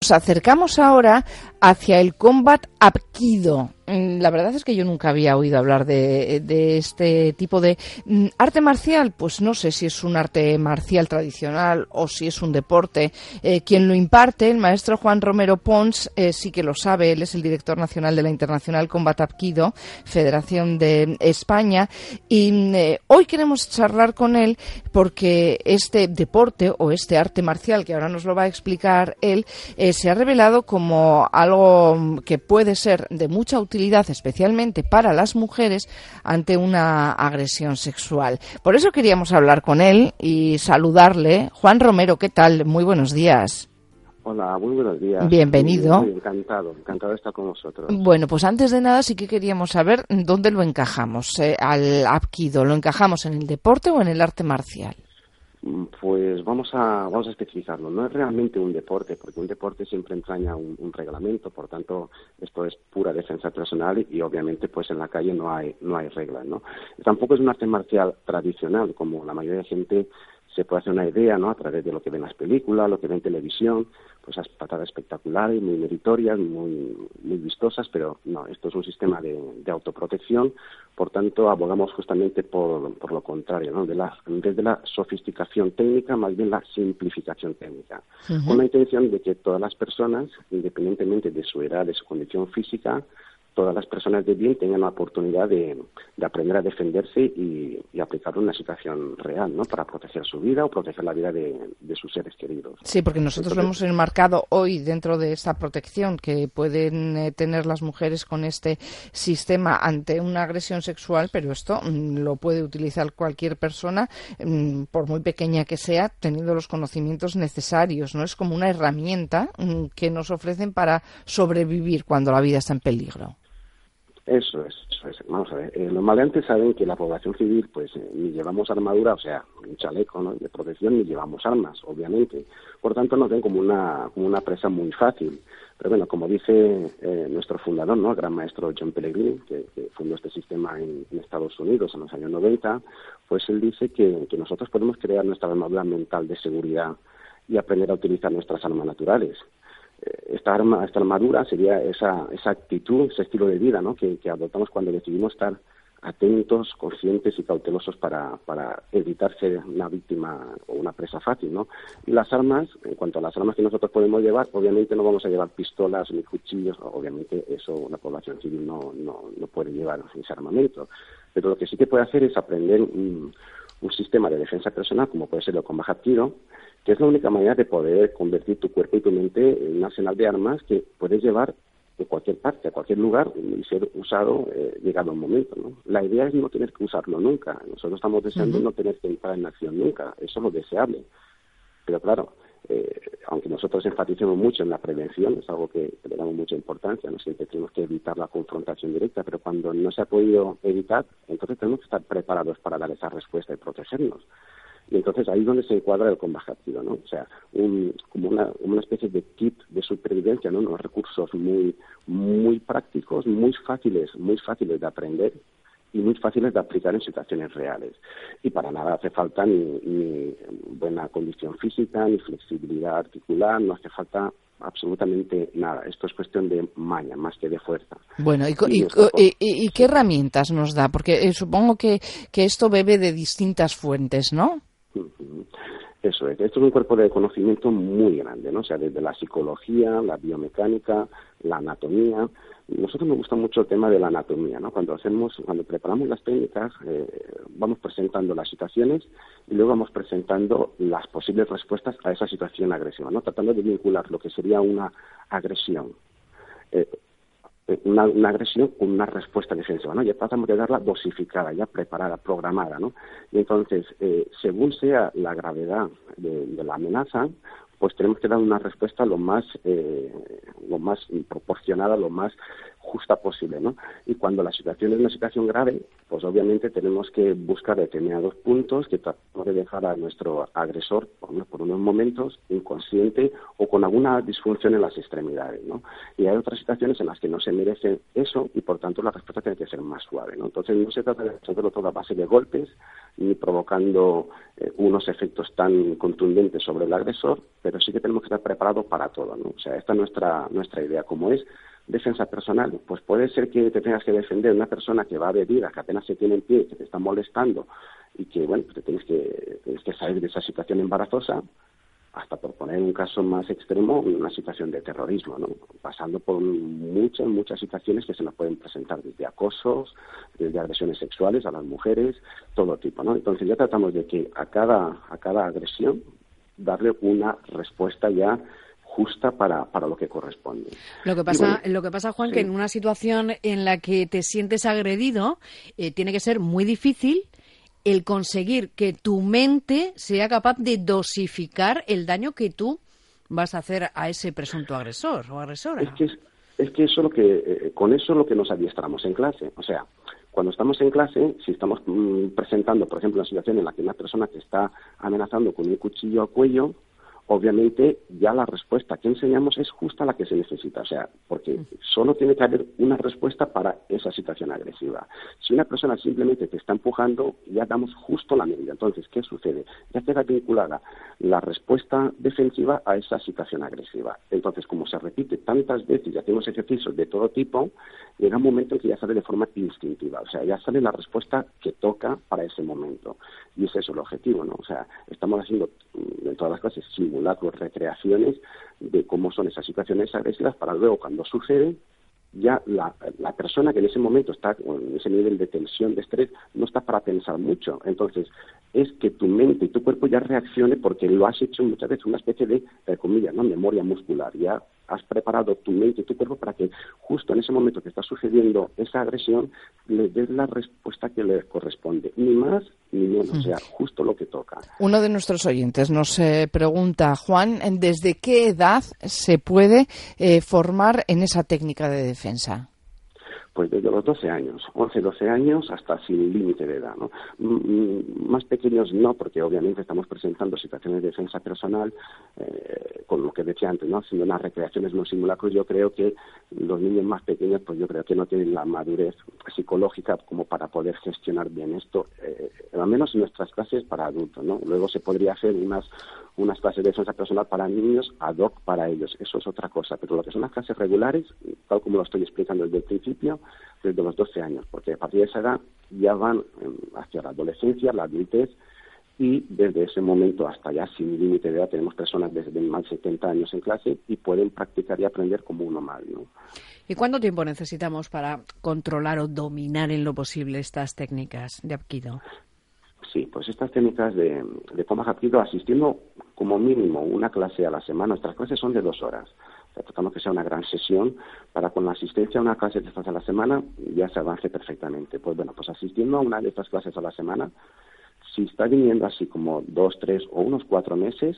Nos acercamos ahora hacia el Combat Apkido, la verdad es que yo nunca había oído hablar de, este tipo de mm, arte marcial. Pues no sé si es un arte marcial tradicional o si es un deporte. Eh, quien lo imparte, el maestro Juan Romero Pons, eh, sí que lo sabe. Él es el director nacional de la Internacional Combat Apkido, Federación de España. Y mm, eh, hoy queremos charlar con él porque este deporte o este arte marcial, que ahora nos lo va a explicar él, se ha revelado como algo que puede ser de mucha utilidad especialmente para las mujeres, ante una agresión sexual. Por eso queríamos hablar con él y saludarle. Juan Romero, ¿qué tal? Muy buenos días. Hola, muy buenos días. Bienvenido. encantado, encantado de estar con vosotros. Bueno, pues antes de nada sí que queríamos saber dónde lo encajamos, eh, al Apkido. ¿Lo encajamos en el deporte o en el arte marcial? Mm, pues vamos a, vamos a especificarlo. No es realmente un deporte, porque un deporte siempre entraña un, reglamento, por tanto, esto es pura defensa personal y, obviamente pues en la calle no hay, no hay reglas, ¿no? Tampoco es un arte marcial tradicional, como la mayoría de gente se puede hacer una idea, ¿no? A través de lo que ven las películas, lo que ven en televisión, pues esas patadas espectaculares, muy meritorias, muy, muy vistosas, pero no, esto es un sistema de, autoprotección, por tanto abogamos justamente por, por lo contrario, ¿no? De la, desde la sofisticación técnica, más bien la simplificación técnica, con la intención de que todas las personas, independientemente de su edad, de su condición física, todas las personas de bien tengan la oportunidad de, aprender a defenderse y, aplicarlo en una situación real, ¿no? Para proteger su vida o proteger la vida de, sus seres queridos. Sí, porque nosotros lo hemos enmarcado hoy dentro de esta protección que pueden eh, tener las mujeres con este sistema ante una agresión sexual, pero esto mm, lo puede utilizar cualquier persona, mm, por muy pequeña que sea, teniendo los conocimientos necesarios, ¿no? Es como una herramienta mm, que nos ofrecen para sobrevivir cuando la vida está en peligro. Eso es, eso es. Vamos a ver, eh, los maleantes saben que la población civil, pues, eh, ni llevamos armadura, o sea, un chaleco de protección, ni llevamos armas, obviamente. Por tanto, nos ven como una, como una presa muy fácil. Pero bueno, como dice eh, nuestro fundador, ¿no? el gran maestro John Pellegrini, que, fundó este sistema en, Estados Unidos en los años 90, pues él dice que nosotros podemos crear nuestra armadura mental de seguridad y aprender a utilizar nuestras armas naturales esta, arma, esta armadura sería esa, esa actitud, ese estilo de vida ¿no? que, adoptamos cuando decidimos estar atentos, conscientes y cautelosos para, para evitar ser una víctima o una presa fácil, ¿no? Y las armas, en cuanto a las armas que nosotros podemos llevar, obviamente no vamos a llevar pistolas ni cuchillos, obviamente eso la población civil no, no, no puede llevar ese armamento, pero lo que sí que puede hacer es aprender un, un sistema de defensa personal, como puede ser el combat tiro, que es la única manera de poder convertir tu cuerpo y tu mente en un arsenal de armas que puedes llevar de cualquier parte, a cualquier lugar y ser usado eh, llegado un momento. ¿no? La idea es no tener que usarlo nunca. Nosotros estamos deseando no tener que entrar en acción nunca. Eso es lo deseable. Pero claro, eh, aunque nosotros enfaticemos mucho en la prevención, es algo que, le damos mucha importancia, no siempre tenemos que evitar la confrontación directa, pero cuando no se ha podido evitar, entonces tenemos que estar preparados para dar esa respuesta y protegernos. Y entonces ahí es donde se encuadra el combatido, ¿no? O sea, un, como una, una especie de kit de supervivencia, ¿no? Unos recursos muy, muy prácticos, muy fáciles, muy fáciles de aprender y muy fáciles de aplicar en situaciones reales. Y para nada hace falta ni, ni buena condición física, ni flexibilidad articular, no hace falta absolutamente nada. Esto es cuestión de maña más que de fuerza. Bueno, ¿y, qué herramientas nos da? Porque eh, supongo que, que esto bebe de distintas fuentes, ¿no? Eso es. Esto es un cuerpo de conocimiento muy grande, ¿no? O sea, desde la psicología, la biomecánica, la anatomía. Nosotros nos gusta mucho el tema de la anatomía, ¿no? Cuando hacemos, cuando preparamos las técnicas, eh, vamos presentando las situaciones y luego vamos presentando las posibles respuestas a esa situación agresiva, ¿no? Tratando de vincular lo que sería una agresión. Eh, una, agresión con una respuesta defensiva, ¿no? Ya tratamos de darla dosificada, ya preparada, programada, ¿no? Y entonces, eh, según sea la gravedad de, la amenaza, pues tenemos que dar una respuesta lo más, eh, lo más proporcionada, lo más justa posible, ¿no? Y cuando la situación es una situación grave, pues obviamente tenemos que buscar determinados puntos que tratamos de dejar a nuestro agresor por, unos momentos inconsciente o con alguna disfunción en las extremidades, ¿no? Y hay otras situaciones en las que no se merece eso y por tanto la respuesta tiene que ser más suave, ¿no? Entonces no se trata de hacerlo todo a base de golpes ni provocando eh, unos efectos tan contundentes sobre el agresor, pero sí que tenemos que estar preparados para todo, ¿no? O sea, esta es nuestra, nuestra idea, como es defensa personal. Pues puede ser que te tengas que defender una persona que va a bebida, que apenas se tiene en pie, que te está molestando y que, bueno, pues te tienes que, tienes que salir de esa situación embarazosa, hasta por poner un caso más extremo, una situación de terrorismo, ¿no? pasando por muchas, muchas situaciones que se nos pueden presentar, desde acosos, desde agresiones sexuales a las mujeres, todo tipo. ¿no? Entonces ya tratamos de que a cada, a cada agresión darle una respuesta ya justa para, para lo que corresponde. Lo que pasa, lo que pasa Juan, que en una situación en la que te sientes agredido, eh, tiene que ser muy difícil el conseguir que tu mente sea capaz de dosificar el daño que tú vas a hacer a ese presunto agresor o agresora. Es que, es, que eso lo que, eh, con eso es lo que nos adiestramos en clase. O sea, cuando estamos en clase, si estamos mm, presentando, por ejemplo, una situación en la que una persona te está amenazando con un cuchillo al cuello, obviamente ya la respuesta que enseñamos es justa la que se necesita, o sea, porque solo tiene que haber una respuesta para esa situación agresiva. Si una persona simplemente te está empujando, ya damos justo la medida. Entonces, ¿qué sucede? Ya queda vinculada la respuesta defensiva a esa situación agresiva. Entonces, como se repite tantas veces y hacemos ejercicios de todo tipo, llega un momento en que ya sale de forma instintiva, o sea, ya sale la respuesta que toca para ese momento. Y ese es el objetivo, ¿no? O sea, estamos haciendo mm, en todas las clases simulacros, recreaciones de cómo son esas situaciones agresivas para luego, cuando sucede, ya la, la, persona que en ese momento está en ese nivel de tensión, de estrés, no está para pensar mucho. Entonces, es que tu mente y tu cuerpo ya reaccione porque lo has hecho muchas veces una especie de, comillas, ¿no? memoria muscular. Ya has preparado tu mente y tu cuerpo para que justo en ese momento que está sucediendo esa agresión le des la respuesta que le corresponde, ni más ni menos, o sea, justo lo que toca. Uno de nuestros oyentes nos eh, pregunta, Juan, ¿desde qué edad se puede eh, formar en esa técnica de defensa? Pues desde los 12 años, 11, 12 años hasta sin límite de edad. ¿no? Más pequeños no, porque obviamente estamos presentando situaciones de defensa personal, eh, con lo que decía antes, ¿no? haciendo unas recreaciones, unos simulacros. Yo creo que los niños más pequeños, pues yo creo que no tienen la madurez psicológica como para poder gestionar bien esto, eh, al menos en nuestras clases para adultos. ¿no? Luego se podría hacer unas unas clases de defensa personal para niños ad hoc para ellos. Eso es otra cosa. Pero lo que son las clases regulares, tal como lo estoy explicando desde el principio, desde los 12 años, porque a partir de esa edad ya van em, hacia la adolescencia, la adultez, y desde ese momento hasta ya sin límite de edad tenemos personas desde más de 70 años en clase y pueden practicar y aprender como uno más. ¿no? ¿Y cuánto tiempo necesitamos para controlar o dominar en lo posible estas técnicas de Apkido? Sí, pues estas técnicas de, de coma asistiendo como mínimo una clase a la semana. Nuestras clases son de dos horas. Tratamos que sea una gran sesión para con la asistencia a una clase de estas a la semana ya se avance perfectamente. Pues bueno, pues asistiendo a una de estas clases a la semana, si está viniendo así como dos, tres o unos cuatro meses,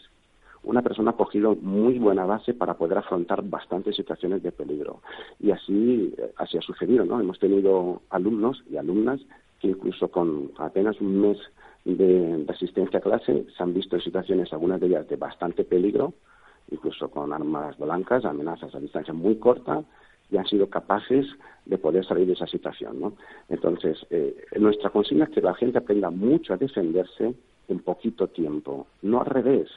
una persona ha cogido muy buena base para poder afrontar bastantes situaciones de peligro. Y así, así ha sucedido, ¿no? Hemos tenido alumnos y alumnas que incluso con apenas un mes de, asistencia a clase se han visto en situaciones, algunas de ellas de bastante peligro, incluso con armas blancas, amenazas a distancia muy corta, y han sido capaces de poder salir de esa situación. ¿no? Entonces, eh, nuestra consigna es que la gente aprenda mucho a defenderse en poquito tiempo, no al revés.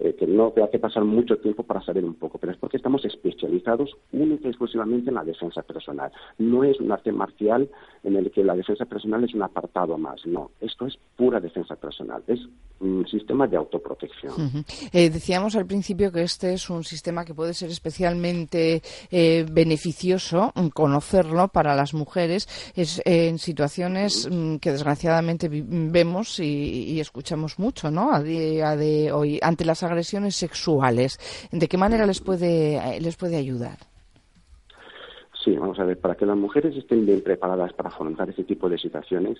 Eh, que no tenga que pasar mucho tiempo para saber un poco, pero es porque estamos especializados única y exclusivamente en la defensa personal. No es un arte marcial en el que la defensa personal es un apartado más, no, esto es pura defensa personal, es un sistema de autoprotección. Eh, decíamos al principio que este es un sistema que puede ser especialmente eh, beneficioso mm, conocerlo para las mujeres es, en situaciones mm, que desgraciadamente vemos y, escuchamos mucho, ¿no? A día de hoy ante las agresiones sexuales. ¿De qué manera les puede, les puede ayudar? Sí, vamos a ver, para que las mujeres estén bien preparadas para afrontar ese tipo de situaciones,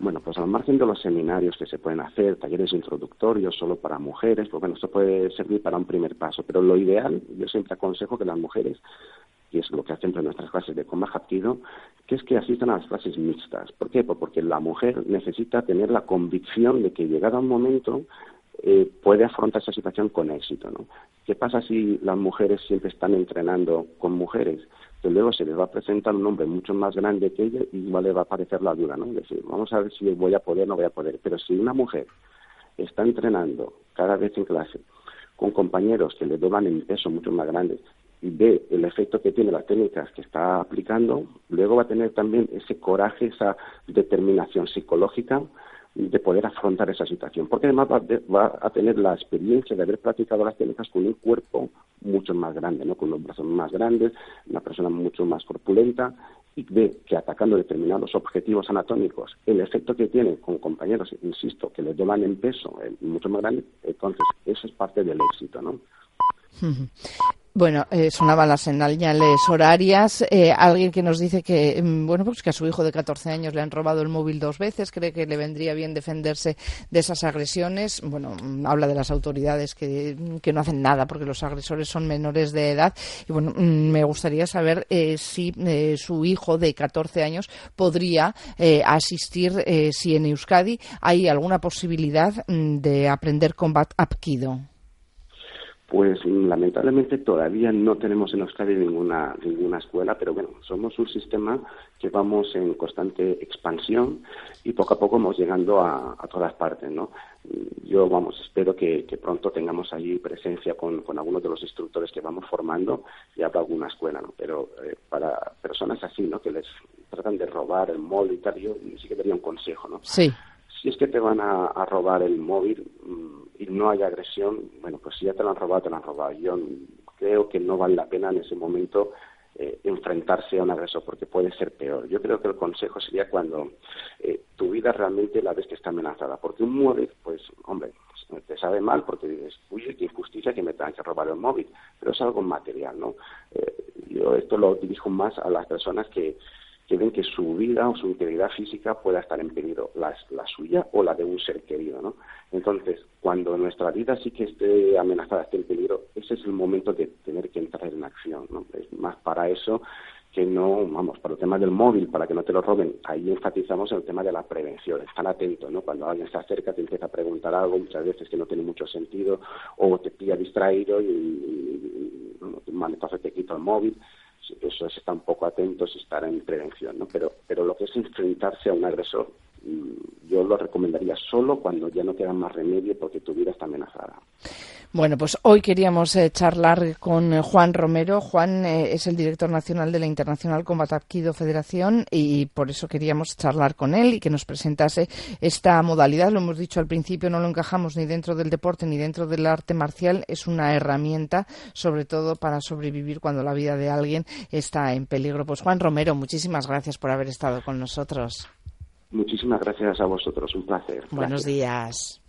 Bueno, pues al margen de los seminarios que se pueden hacer, talleres introductorios solo para mujeres, pues bueno, esto puede servir para un primer paso, pero lo ideal, yo siempre aconsejo que las mujeres y es lo que hacen en nuestras clases de coma Hapkido, que es que asistan a las clases mixtas. ¿Por qué? Pues porque la mujer necesita tener la convicción de que llegado un momento eh, puede afrontar esa situación con éxito. ¿no? ¿Qué pasa si las mujeres siempre están entrenando con mujeres? Que luego se les va a presentar un hombre mucho más grande que ella y igual le va a parecer la duda. Es decir, vamos a ver si voy a poder o no voy a poder. Pero si una mujer está entrenando cada vez en clase con compañeros que le doblan en peso mucho más grande y ve el efecto que tiene las técnicas que está aplicando, luego va a tener también ese coraje, esa determinación psicológica de poder afrontar esa situación, porque además va, a tener la experiencia de haber practicado las técnicas con un cuerpo mucho más grande, ¿no? con unos brazos más grandes, una persona mucho más corpulenta, y ve que atacando determinados objetivos anatómicos, el efecto que tiene con compañeros, insisto, que le llevan en peso eh, mucho más grande, entonces eso es parte del éxito, ¿no? Bueno, eh, sonaban las señales horarias. Eh, alguien que nos dice que, mm, bueno, pues que a su hijo de 14 años le han robado el móvil dos veces, cree que le vendría bien defenderse de esas agresiones. Bueno, mm, habla de las autoridades que, que no hacen nada porque los agresores son menores de edad. Y bueno, mm, me gustaría saber eh, si eh, su hijo de 14 años podría eh, asistir, si en Euskadi hay alguna posibilidad de aprender combat apquido. Pues lamentablemente todavía no tenemos en Euskadi ninguna, ninguna escuela, pero bueno, somos un sistema que vamos en constante expansión y poco a poco vamos llegando a, todas partes, ¿no? Yo, vamos, espero que, pronto tengamos allí presencia con, algunos de los instructores que vamos formando y habrá alguna escuela, ¿no? Pero eh, para personas así, ¿no? Que les tratan de robar el móvil y tal, yo sí que daría un consejo, ¿no? Sí. Si es que te van a, robar el móvil, y no hay agresión, bueno, pues si ya te lo han robado, te lo han robado. Yo creo que no vale la pena en ese momento eh, enfrentarse a un agresor porque puede ser peor. Yo creo que el consejo sería cuando eh, tu vida realmente la ves que está amenazada. Porque un móvil, pues, hombre, te sabe mal porque dices, uy, qué injusticia que me tengan que robar el móvil. Pero es algo material, ¿no? Eh, yo esto lo dirijo más a las personas que, que ven que su vida o su integridad física pueda estar en peligro, la, suya o la de un ser querido, ¿no? Entonces, cuando nuestra vida sí que esté amenazada, esté en peligro, ese es el momento de tener que entrar en acción, ¿no? Es más para eso que no, vamos, para el tema del móvil, para que no te lo roben, ahí enfatizamos el tema de la prevención, estar atento, ¿no? Cuando alguien se acerca, te empieza a preguntar algo, muchas veces que no tiene mucho sentido, o te pilla distraído y, y, y, te quita el móvil, eso es estar un poco atentos estar en prevención, ¿no? Pero, pero lo que es enfrentarse a un agresor, mm, yo lo recomendaría solo cuando ya no queda más remedio porque tu vida está amenazada. Bueno, pues hoy queríamos eh, charlar con eh, Juan Romero. Juan eh, es el director nacional de la Internacional Combat Apquido Federación y por eso queríamos charlar con él y que nos presentase esta modalidad. Lo hemos dicho al principio, no lo encajamos ni dentro del deporte ni dentro del arte marcial. Es una herramienta, sobre todo para sobrevivir cuando la vida de alguien está en peligro. Pues Juan Romero, muchísimas gracias por haber estado con nosotros. Muchísimas gracias a vosotros, un placer. Buenos días.